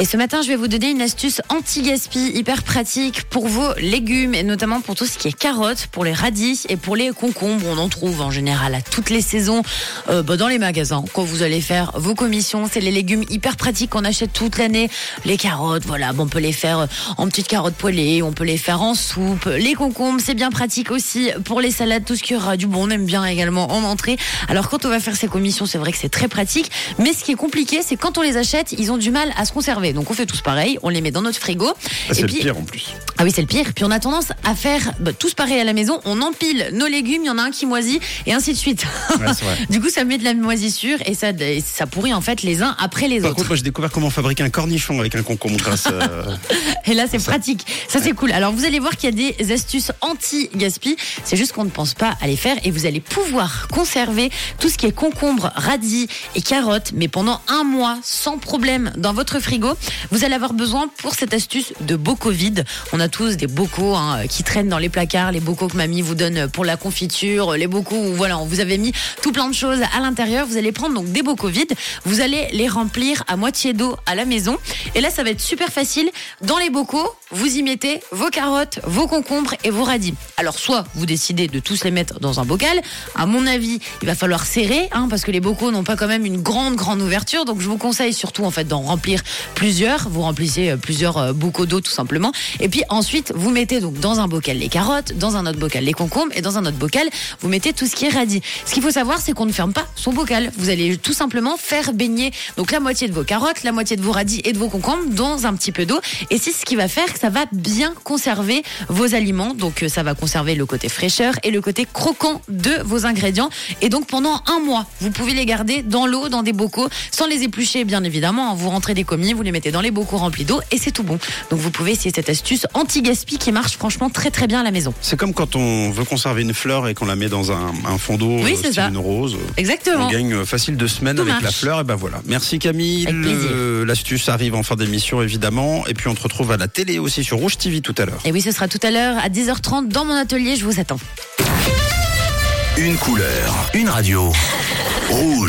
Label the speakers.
Speaker 1: Et ce matin, je vais vous donner une astuce anti-gaspi hyper pratique pour vos légumes et notamment pour tout ce qui est carottes, pour les radis et pour les concombres. On en trouve en général à toutes les saisons euh, bah, dans les magasins. Quand vous allez faire vos commissions, c'est les légumes hyper pratiques qu'on achète toute l'année. Les carottes, voilà, bon, on peut les faire en petites carottes poêlées, on peut les faire en soupe. Les concombres, c'est bien pratique aussi pour les salades, tout ce qui aura du bon. On aime bien également en entrée. Alors quand on va faire ces commissions, c'est vrai que c'est très pratique. Mais ce qui est compliqué, c'est quand on les achète, ils ont du mal à se conserver. Donc on fait tous pareil, on les met dans notre frigo.
Speaker 2: Ah, c'est le pire en plus.
Speaker 1: ah oui, c'est le pire. Puis on a tendance à faire bah, tous pareil à la maison. On empile nos légumes, il y en a un qui moisit et ainsi de suite.
Speaker 2: Ouais,
Speaker 1: du coup, ça met de la moisissure et ça, et ça pourrit en fait les uns après les
Speaker 2: Par
Speaker 1: autres.
Speaker 2: contre, moi j'ai découvert comment fabriquer un cornichon avec un concombre grâce euh,
Speaker 1: Et là, c'est pratique. Ça, c'est cool. Alors, vous allez voir qu'il y a des astuces anti-gaspi. C'est juste qu'on ne pense pas à les faire et vous allez pouvoir conserver tout ce qui est concombre, radis et carottes, mais pendant un mois sans problème dans votre frigo. Vous allez avoir besoin pour cette astuce de bocaux vides. On a tous des bocaux hein, qui traînent dans les placards, les bocaux que mamie vous donne pour la confiture, les bocaux où voilà, vous avait mis tout plein de choses à l'intérieur. Vous allez prendre donc des bocaux vides. Vous allez les remplir à moitié d'eau à la maison. Et là, ça va être super facile. Dans les bocaux, vous y mettez vos carottes, vos concombres et vos radis. Alors, soit vous décidez de tous les mettre dans un bocal. À mon avis, il va falloir serrer, hein, parce que les bocaux n'ont pas quand même une grande, grande ouverture. Donc, je vous conseille surtout, en fait, d'en remplir plusieurs. Vous remplissez euh, plusieurs euh, bocaux d'eau, tout simplement. Et puis, ensuite, vous mettez donc dans un bocal les carottes, dans un autre bocal les concombres et dans un autre bocal, vous mettez tout ce qui est radis. Ce qu'il faut savoir, c'est qu'on ne ferme pas son bocal. Vous allez tout simplement faire baigner donc la moitié de vos carottes, la moitié de vos radis et de vos concombres dans un petit peu d'eau. Et c'est ce qui va faire que ça va bien conserver vos aliments. Donc euh, ça va conserver le côté fraîcheur et le côté croquant de vos ingrédients. Et donc pendant un mois, vous pouvez les garder dans l'eau, dans des bocaux, sans les éplucher bien évidemment. Vous rentrez des commis, vous les mettez dans les bocaux remplis d'eau et c'est tout bon. Donc vous pouvez essayer cette astuce anti-gaspi qui marche franchement très très bien à la maison.
Speaker 2: C'est comme quand on veut conserver une fleur et qu'on la met dans un, un fond d'eau,
Speaker 1: Oui,
Speaker 2: euh,
Speaker 1: c'est
Speaker 2: une rose.
Speaker 1: Exactement.
Speaker 2: On gagne euh, facile deux semaines
Speaker 1: Tout
Speaker 2: avec la fleur, et ben voilà. Merci Camille. L'astuce arrive en fin d'émission évidemment, et puis on te retrouve à la télé aussi sur Rouge TV tout à l'heure.
Speaker 1: Et oui, ce sera tout à l'heure à 10h30 dans mon atelier. Je vous attends.
Speaker 3: Une couleur, une radio. Rouge.